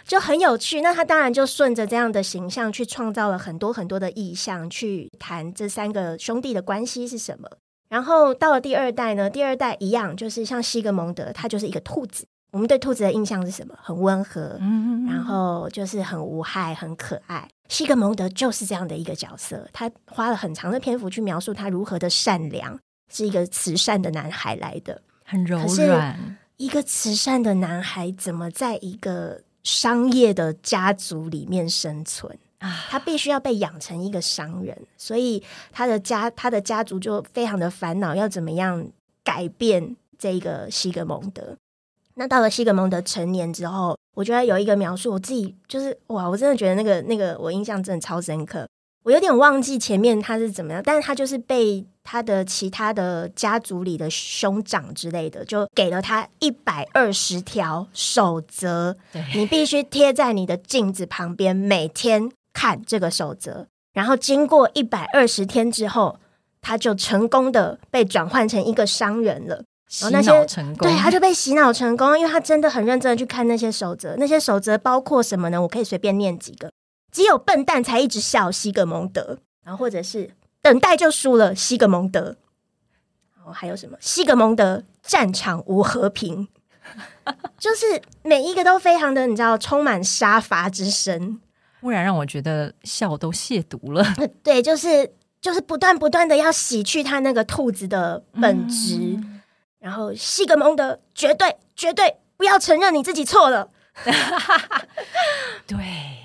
Speaker 2: 就很有趣。那他当然就顺着这样的形象去创造了很多很多的意象，去谈这三个兄弟的关系是什么。然后到了第二代呢，第二代一样，就是像西格蒙德，他就是一个兔子。我们对兔子的印象是什么？很温和，嗯，然后就是很无害、很可爱。西格蒙德就是这样的一个角色，他花了很长的篇幅去描述他如何的善良，是一个慈善的男孩来的。
Speaker 1: 很柔软，
Speaker 2: 一个慈善的男孩怎么在一个商业的家族里面生存啊？他必须要被养成一个商人，所以他的家他的家族就非常的烦恼，要怎么样改变这个西格蒙德？那到了西格蒙德成年之后，我觉得有一个描述，我自己就是哇，我真的觉得那个那个我印象真的超深刻。我有点忘记前面他是怎么样，但是他就是被他的其他的家族里的兄长之类的，就给了他一百二十条守则，对你必须贴在你的镜子旁边，每天看这个守则。然后经过一百二十天之后，他就成功的被转换成一个商人了。
Speaker 1: 洗脑成功，
Speaker 2: 对，他就被洗脑成功，因为他真的很认真的去看那些守则。那些守则包括什么呢？我可以随便念几个。只有笨蛋才一直笑西格蒙德，然后或者是等待就输了西格蒙德，然后还有什么？西格蒙德战场无和平，就是每一个都非常的你知道充满杀伐之声，
Speaker 1: 忽然让我觉得笑都亵渎了。
Speaker 2: 对，就是就是不断不断的要洗去他那个兔子的本质，嗯、然后西格蒙德绝对绝对不要承认你自己错了。
Speaker 1: 对。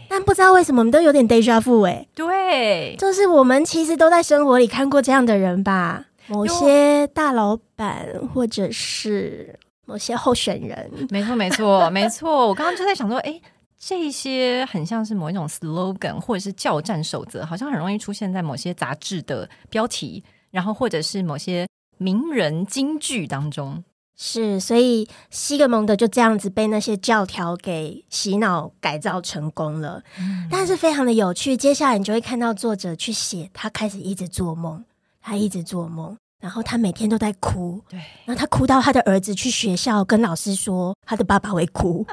Speaker 2: 但不知道为什么我们都有点 deja vu 哎，
Speaker 1: 对，
Speaker 2: 就是我们其实都在生活里看过这样的人吧，某些大老板或者是某些候选人，
Speaker 1: 没错没错 没错。我刚刚就在想说，哎，这些很像是某一种 slogan 或者是教战守则，好像很容易出现在某些杂志的标题，然后或者是某些名人金句当中。
Speaker 2: 是，所以西格蒙德就这样子被那些教条给洗脑改造成功了。嗯，但是非常的有趣，接下来你就会看到作者去写，他开始一直做梦，他一直做梦，然后他每天都在哭，
Speaker 1: 对，
Speaker 2: 然后他哭到他的儿子去学校跟老师说他的爸爸会哭。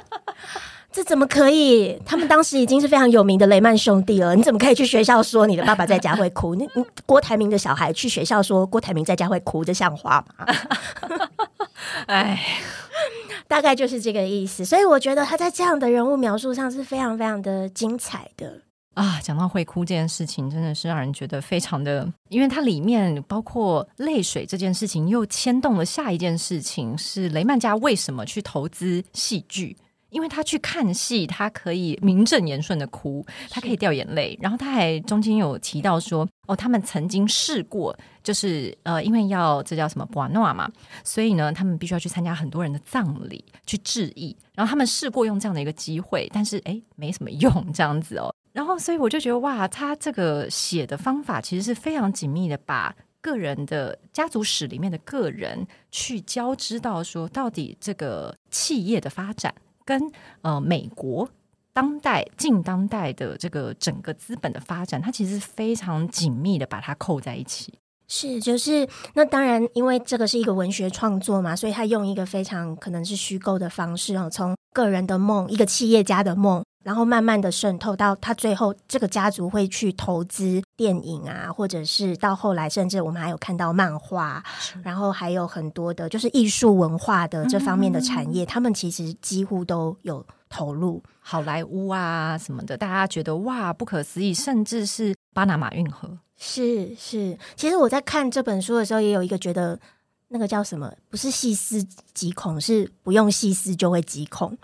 Speaker 2: 这怎么可以？他们当时已经是非常有名的雷曼兄弟了。你怎么可以去学校说你的爸爸在家会哭？你你郭台铭的小孩去学校说郭台铭在家会哭，这像话吗？
Speaker 1: 哎，
Speaker 2: 大概就是这个意思。所以我觉得他在这样的人物描述上是非常非常的精彩的。
Speaker 1: 啊，讲到会哭这件事情，真的是让人觉得非常的，因为它里面包括泪水这件事情，又牵动了下一件事情，是雷曼家为什么去投资戏剧？因为他去看戏，他可以名正言顺的哭，他可以掉眼泪。然后他还中间有提到说，哦，他们曾经试过，就是呃，因为要这叫什么布瓦诺嘛，所以呢，他们必须要去参加很多人的葬礼去致意。然后他们试过用这样的一个机会，但是诶，没什么用这样子哦。然后，所以我就觉得哇，他这个写的方法其实是非常紧密的，把个人的家族史里面的个人去交织到说，到底这个企业的发展跟呃美国当代近当代的这个整个资本的发展，它其实非常紧密的把它扣在一起。
Speaker 2: 是，就是那当然，因为这个是一个文学创作嘛，所以他用一个非常可能是虚构的方式哦，从个人的梦，一个企业家的梦。然后慢慢的渗透到他最后，这个家族会去投资电影啊，或者是到后来，甚至我们还有看到漫画，然后还有很多的，就是艺术文化的这方面的产业，嗯、他们其实几乎都有投入。
Speaker 1: 好莱坞啊什么的，大家觉得哇不可思议，甚至是巴拿马运河，
Speaker 2: 是是。其实我在看这本书的时候，也有一个觉得那个叫什么，不是细思极恐，是不用细思就会极恐。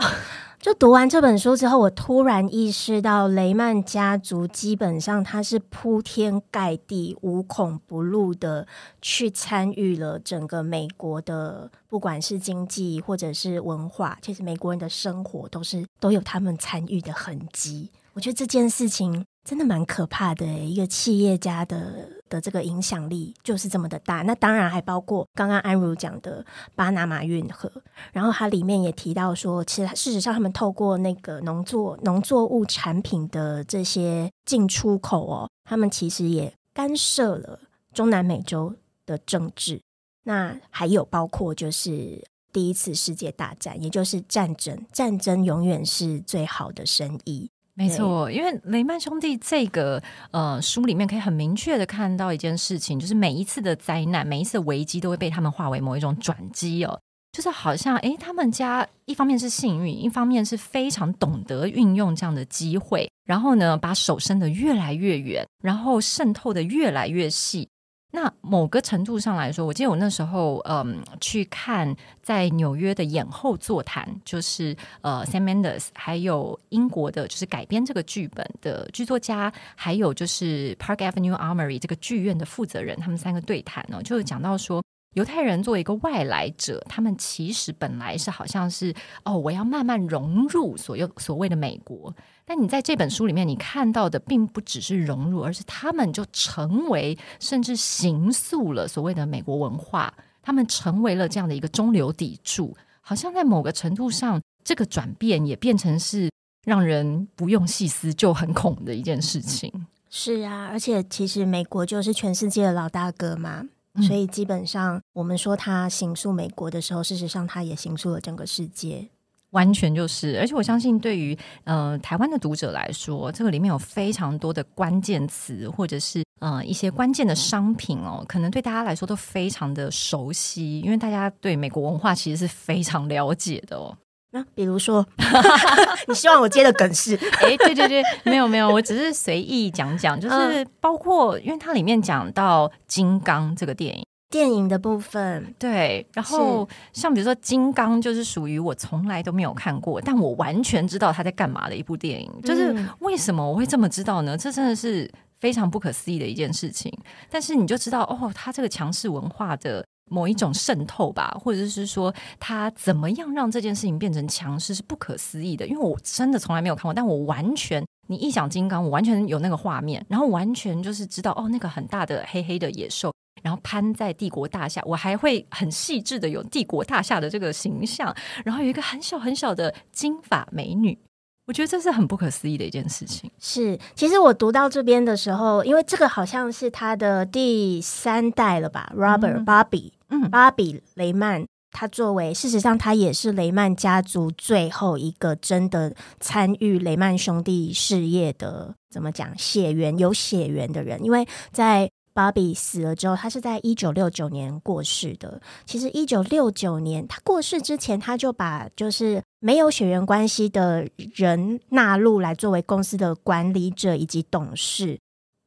Speaker 2: 就读完这本书之后，我突然意识到，雷曼家族基本上它是铺天盖地、无孔不入的去参与了整个美国的，不管是经济或者是文化，其实美国人的生活都是都有他们参与的痕迹。我觉得这件事情。真的蛮可怕的，一个企业家的的这个影响力就是这么的大。那当然还包括刚刚安如讲的巴拿马运河，然后它里面也提到说，其实事实上他们透过那个农作农作物产品的这些进出口哦，他们其实也干涉了中南美洲的政治。那还有包括就是第一次世界大战，也就是战争，战争永远是最好的生意。
Speaker 1: 没错，因为雷曼兄弟这个呃书里面可以很明确的看到一件事情，就是每一次的灾难、每一次的危机都会被他们化为某一种转机哦，就是好像诶，他们家一方面是幸运，一方面是非常懂得运用这样的机会，然后呢，把手伸得越来越远，然后渗透的越来越细。那某个程度上来说，我记得我那时候嗯去看在纽约的演后座谈，就是呃 Sam Mendes，还有英国的，就是改编这个剧本的剧作家，还有就是 Park Avenue Armory 这个剧院的负责人，他们三个对谈呢，就是讲到说，犹太人作为一个外来者，他们其实本来是好像是哦，我要慢慢融入所有所谓的美国。但你在这本书里面，你看到的并不只是融入，而是他们就成为甚至形塑了所谓的美国文化，他们成为了这样的一个中流砥柱，好像在某个程度上，这个转变也变成是让人不用细思就很恐的一件事情。
Speaker 2: 是啊，而且其实美国就是全世界的老大哥嘛，所以基本上我们说他行塑美国的时候，事实上他也行塑了整个世界。
Speaker 1: 完全就是，而且我相信，对于呃台湾的读者来说，这个里面有非常多的关键词，或者是呃一些关键的商品哦，可能对大家来说都非常的熟悉，因为大家对美国文化其实是非常了解的哦。
Speaker 2: 那比如说，你希望我接的梗是？
Speaker 1: 哎，对对对，没有没有，我只是随意讲讲，就是包括，因为它里面讲到《金刚》这个电影。
Speaker 2: 电影的部分，
Speaker 1: 对，然后像比如说《金刚》，就是属于我从来都没有看过，但我完全知道他在干嘛的一部电影。就是为什么我会这么知道呢？这真的是非常不可思议的一件事情。但是你就知道，哦，他这个强势文化的某一种渗透吧，或者是说他怎么样让这件事情变成强势，是不可思议的。因为我真的从来没有看过，但我完全，你一想金刚，我完全有那个画面，然后完全就是知道，哦，那个很大的黑黑的野兽。然后攀在帝国大厦，我还会很细致的有帝国大厦的这个形象，然后有一个很小很小的金发美女，我觉得这是很不可思议的一件事情。
Speaker 2: 是，其实我读到这边的时候，因为这个好像是他的第三代了吧，Robert Bobby，嗯，Bobby 雷曼，他作为事实上他也是雷曼家族最后一个真的参与雷曼兄弟事业的，怎么讲血缘有血缘的人，因为在。芭比死了之后，他是在一九六九年过世的。其实一九六九年他过世之前，他就把就是没有血缘关系的人纳入来作为公司的管理者以及董事。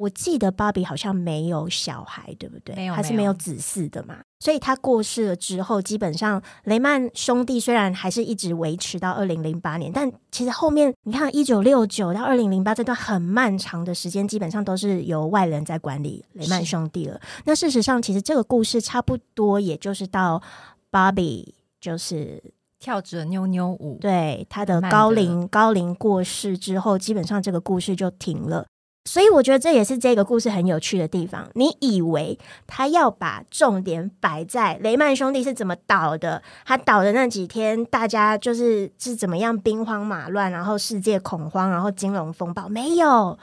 Speaker 2: 我记得芭比好像没有小孩，对不对？
Speaker 1: 没有，
Speaker 2: 还是没有子嗣的嘛。所以他过世了之后，基本上雷曼兄弟虽然还是一直维持到二零零八年，但其实后面你看一九六九到二零零八这段很漫长的时间，基本上都是由外人在管理雷曼兄弟了。那事实上，其实这个故事差不多，也就是到芭比就是
Speaker 1: 跳着妞妞舞，
Speaker 2: 对他的高龄高龄过世之后，基本上这个故事就停了。所以我觉得这也是这个故事很有趣的地方。你以为他要把重点摆在雷曼兄弟是怎么倒的？他倒的那几天，大家就是是怎么样兵荒马乱，然后世界恐慌，然后金融风暴？没有，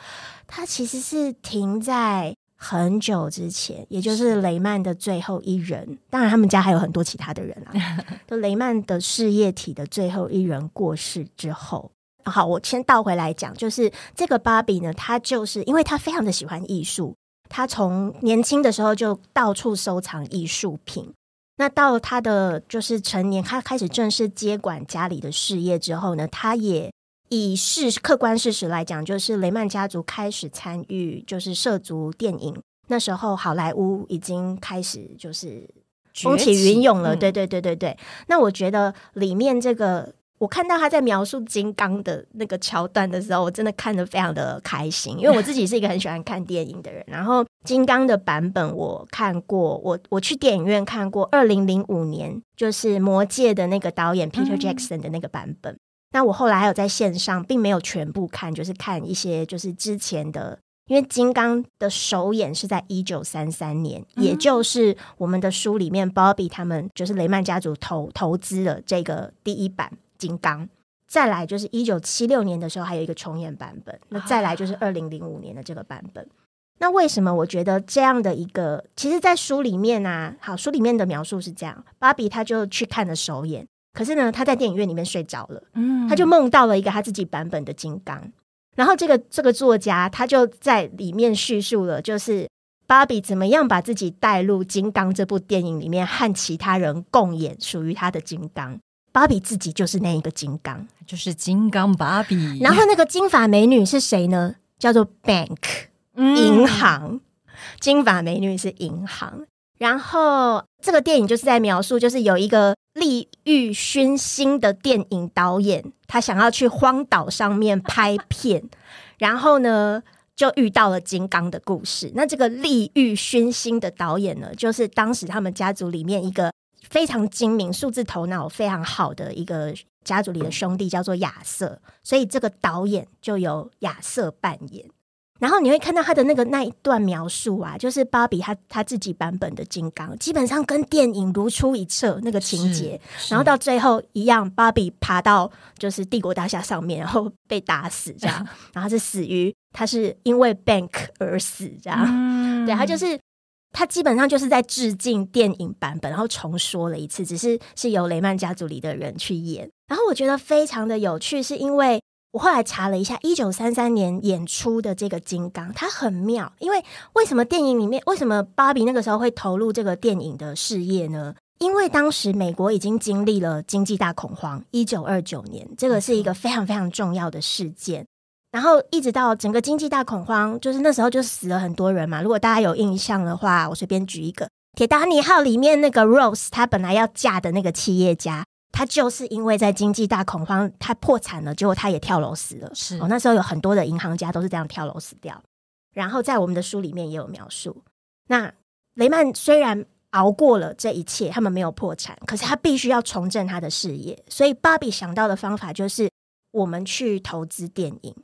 Speaker 2: 他其实是停在很久之前，也就是雷曼的最后一人。当然，他们家还有很多其他的人啊。就雷曼的事业体的最后一人过世之后。好，我先倒回来讲，就是这个芭比呢，她就是因为她非常的喜欢艺术，她从年轻的时候就到处收藏艺术品。那到她的就是成年，她开始正式接管家里的事业之后呢，她也以事客观事实来讲，就是雷曼家族开始参与就是涉足电影。那时候好莱坞已经开始就是风起云涌了，对对对对对。那我觉得里面这个。我看到他在描述金刚的那个桥段的时候，我真的看得非常的开心，因为我自己是一个很喜欢看电影的人。然后金刚的版本我看过，我我去电影院看过二零零五年，就是《魔戒》的那个导演 Peter Jackson 的那个版本。嗯、那我后来还有在线上，并没有全部看，就是看一些就是之前的，因为金刚的首演是在一九三三年，嗯、也就是我们的书里面 Bobby 他们就是雷曼家族投投资了这个第一版。金刚，再来就是一九七六年的时候，还有一个重演版本。那再来就是二零零五年的这个版本。那为什么我觉得这样的一个，其实，在书里面啊，好，书里面的描述是这样：芭比他就去看了首演，可是呢，他在电影院里面睡着了，嗯，他就梦到了一个他自己版本的金刚。然后这个这个作家他就在里面叙述了，就是芭比怎么样把自己带入金刚这部电影里面，和其他人共演属于他的金刚。芭比自己就是那一个金刚，
Speaker 1: 就是金刚芭比。
Speaker 2: 然后那个金发美女是谁呢？叫做 Bank，银行。嗯、金发美女是银行。然后这个电影就是在描述，就是有一个利欲熏心的电影导演，他想要去荒岛上面拍片，然后呢就遇到了金刚的故事。那这个利欲熏心的导演呢，就是当时他们家族里面一个。非常精明、数字头脑非常好的一个家族里的兄弟叫做亚瑟，所以这个导演就由亚瑟扮演。然后你会看到他的那个那一段描述啊，就是芭比他他自己版本的金刚，基本上跟电影如出一辙那个情节。然后到最后一样，芭比爬到就是帝国大厦上面，然后被打死这样，然后是死于他是因为 Bank 而死这样。嗯、对他就是。他基本上就是在致敬电影版本，然后重说了一次，只是是由雷曼家族里的人去演。然后我觉得非常的有趣，是因为我后来查了一下，一九三三年演出的这个金刚，它很妙。因为为什么电影里面，为什么芭比那个时候会投入这个电影的事业呢？因为当时美国已经经历了经济大恐慌，一九二九年，这个是一个非常非常重要的事件。然后一直到整个经济大恐慌，就是那时候就死了很多人嘛。如果大家有印象的话，我随便举一个《铁达尼号》里面那个 Rose，她本来要嫁的那个企业家，她就是因为在经济大恐慌，她破产了，结果她也跳楼死了。是哦，那时候有很多的银行家都是这样跳楼死掉。然后在我们的书里面也有描述。那雷曼虽然熬过了这一切，他们没有破产，可是他必须要重振他的事业，所以芭比想到的方法就是我们去投资电影。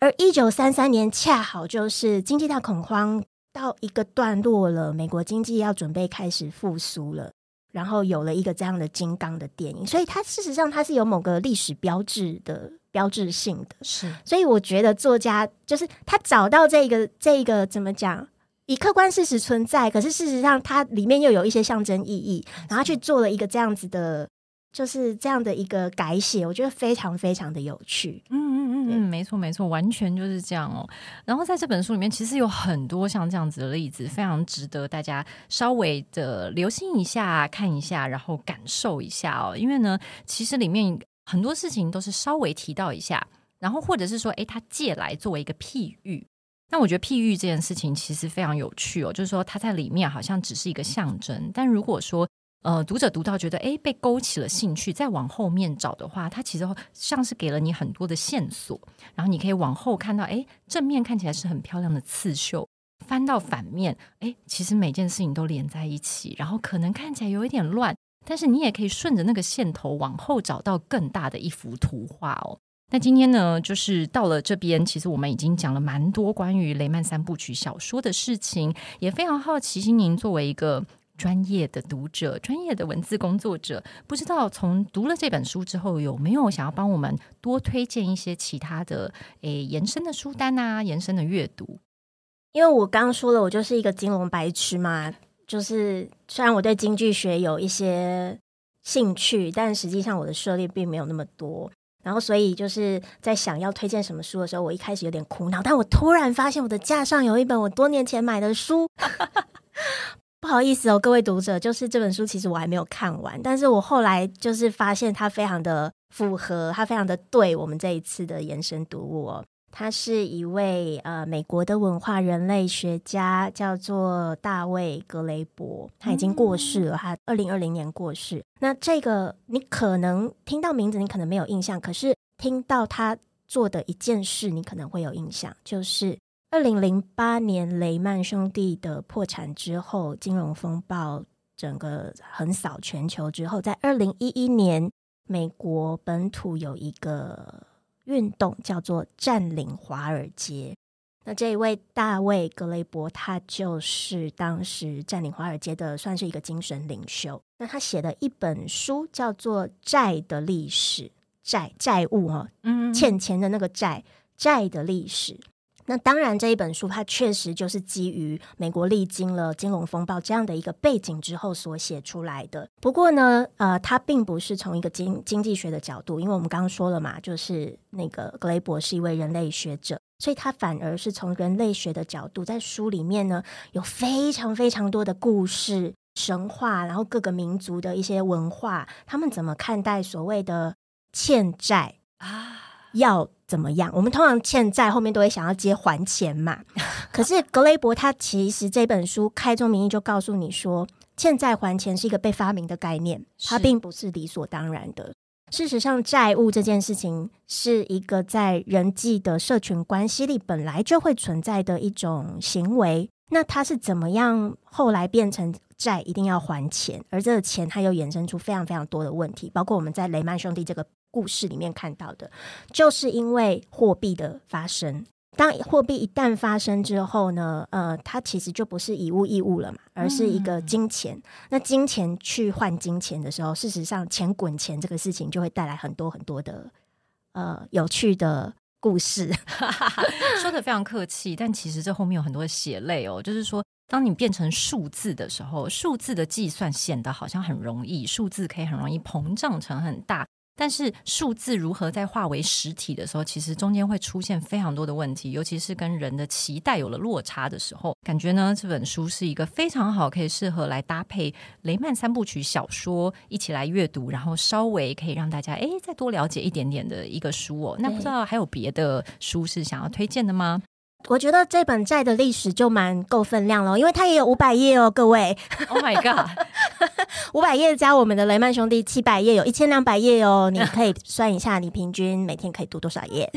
Speaker 2: 而一九三三年恰好就是经济大恐慌到一个段落了，美国经济要准备开始复苏了，然后有了一个这样的金刚的电影，所以它事实上它是有某个历史标志的标志性的。是，所以我觉得作家就是他找到这个这个怎么讲，以客观事实存在，可是事实上它里面又有一些象征意义，然后去做了一个这样子的，就是这样的一个改写，我觉得非常非常的有趣。嗯。
Speaker 1: 嗯嗯，没错没错，完全就是这样哦。然后在这本书里面，其实有很多像这样子的例子，非常值得大家稍微的留心一下、看一下，然后感受一下哦。因为呢，其实里面很多事情都是稍微提到一下，然后或者是说，哎，他借来作为一个譬喻。那我觉得譬喻这件事情其实非常有趣哦，就是说它在里面好像只是一个象征，但如果说呃读者读到觉得诶被勾起了兴趣，再往后面找的话，它其实像是给了你很多的线索，然后你可以往后看到，诶正面看起来是很漂亮的刺绣，翻到反面，诶其实每件事情都连在一起，然后可能看起来有一点乱，但是你也可以顺着那个线头往后找到更大的一幅图画哦。那今天呢，就是到了这边，其实我们已经讲了蛮多关于雷曼三部曲小说的事情，也非常好奇，心宁作为一个专业的读者、专业的文字工作者，不知道从读了这本书之后，有没有想要帮我们多推荐一些其他的诶延伸的书单啊，延伸的阅读？
Speaker 2: 因为我刚刚说了，我就是一个金融白痴嘛，就是虽然我对经济学有一些兴趣，但实际上我的涉猎并没有那么多。然后，所以就是在想要推荐什么书的时候，我一开始有点苦恼。但我突然发现我的架上有一本我多年前买的书，不好意思哦，各位读者，就是这本书其实我还没有看完，但是我后来就是发现它非常的符合，它非常的对我们这一次的延伸读物哦。他是一位呃美国的文化人类学家，叫做大卫格雷伯，他已经过世了，他二零二零年过世。那这个你可能听到名字，你可能没有印象，可是听到他做的一件事，你可能会有印象，就是二零零八年雷曼兄弟的破产之后，金融风暴整个横扫全球之后，在二零一一年，美国本土有一个。运动叫做占领华尔街。那这一位大卫格雷伯，他就是当时占领华尔街的，算是一个精神领袖。那他写的一本书叫做《债的历史》，债债务哈，嗯，欠钱的那个债，债的历史。那当然，这一本书它确实就是基于美国历经了金融风暴这样的一个背景之后所写出来的。不过呢，呃，它并不是从一个经经济学的角度，因为我们刚刚说了嘛，就是那个格雷伯是一位人类学者，所以他反而是从人类学的角度，在书里面呢有非常非常多的故事、神话，然后各个民族的一些文化，他们怎么看待所谓的欠债啊？要怎么样？我们通常欠债后面都会想要接还钱嘛。可是格雷伯他其实这本书开宗明义就告诉你说，欠债还钱是一个被发明的概念，它并不是理所当然的。事实上，债务这件事情是一个在人际的社群关系里本来就会存在的一种行为。那它是怎么样后来变成债一定要还钱？而这个钱它又衍生出非常非常多的问题，包括我们在雷曼兄弟这个。故事里面看到的，就是因为货币的发生。当货币一旦发生之后呢，呃，它其实就不是以物易物了嘛，而是一个金钱。嗯、那金钱去换金钱的时候，事实上钱滚钱这个事情就会带来很多很多的呃有趣的故事。
Speaker 1: 说的非常客气，但其实这后面有很多的血泪哦。就是说，当你变成数字的时候，数字的计算显得好像很容易，数字可以很容易膨胀成很大。但是数字如何在化为实体的时候，其实中间会出现非常多的问题，尤其是跟人的期待有了落差的时候，感觉呢，这本书是一个非常好，可以适合来搭配雷曼三部曲小说一起来阅读，然后稍微可以让大家哎再多了解一点点的一个书哦。那不知道还有别的书是想要推荐的吗？
Speaker 2: 我觉得这本债的历史就蛮够分量了，因为它也有五百页哦，各位。
Speaker 1: Oh my god，
Speaker 2: 五百页加我们的雷曼兄弟七百页，有一千两百页哦。你可以算一下，你平均每天可以读多少页？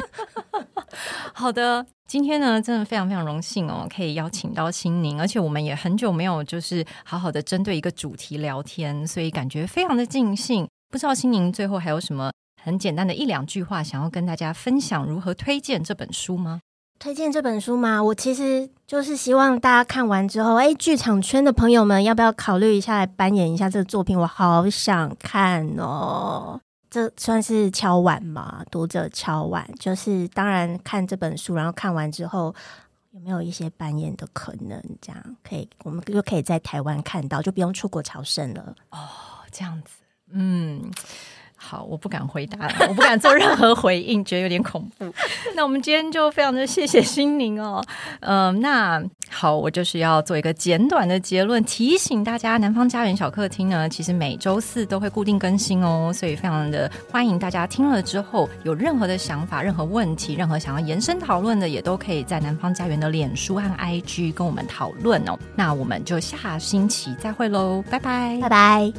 Speaker 1: 好的，今天呢，真的非常非常荣幸哦，可以邀请到心宁，而且我们也很久没有就是好好的针对一个主题聊天，所以感觉非常的尽兴。不知道心宁最后还有什么很简单的一两句话想要跟大家分享，如何推荐这本书吗？
Speaker 2: 推荐这本书吗？我其实就是希望大家看完之后，哎，剧场圈的朋友们要不要考虑一下来扮演一下这个作品？我好想看哦！这算是敲碗吗？读者敲碗，就是当然看这本书，然后看完之后有没有一些扮演的可能？这样可以，我们就可以在台湾看到，就不用出国朝圣了。
Speaker 1: 哦，这样子，嗯。好，我不敢回答，我不敢做任何回应，觉得有点恐怖。那我们今天就非常的谢谢心宁哦，嗯、那好，我就是要做一个简短的结论，提醒大家，南方家园小客厅呢，其实每周四都会固定更新哦，所以非常的欢迎大家听了之后有任何的想法、任何问题、任何想要延伸讨论的，也都可以在南方家园的脸书和 IG 跟我们讨论哦。那我们就下星期再会喽，拜拜，
Speaker 2: 拜拜。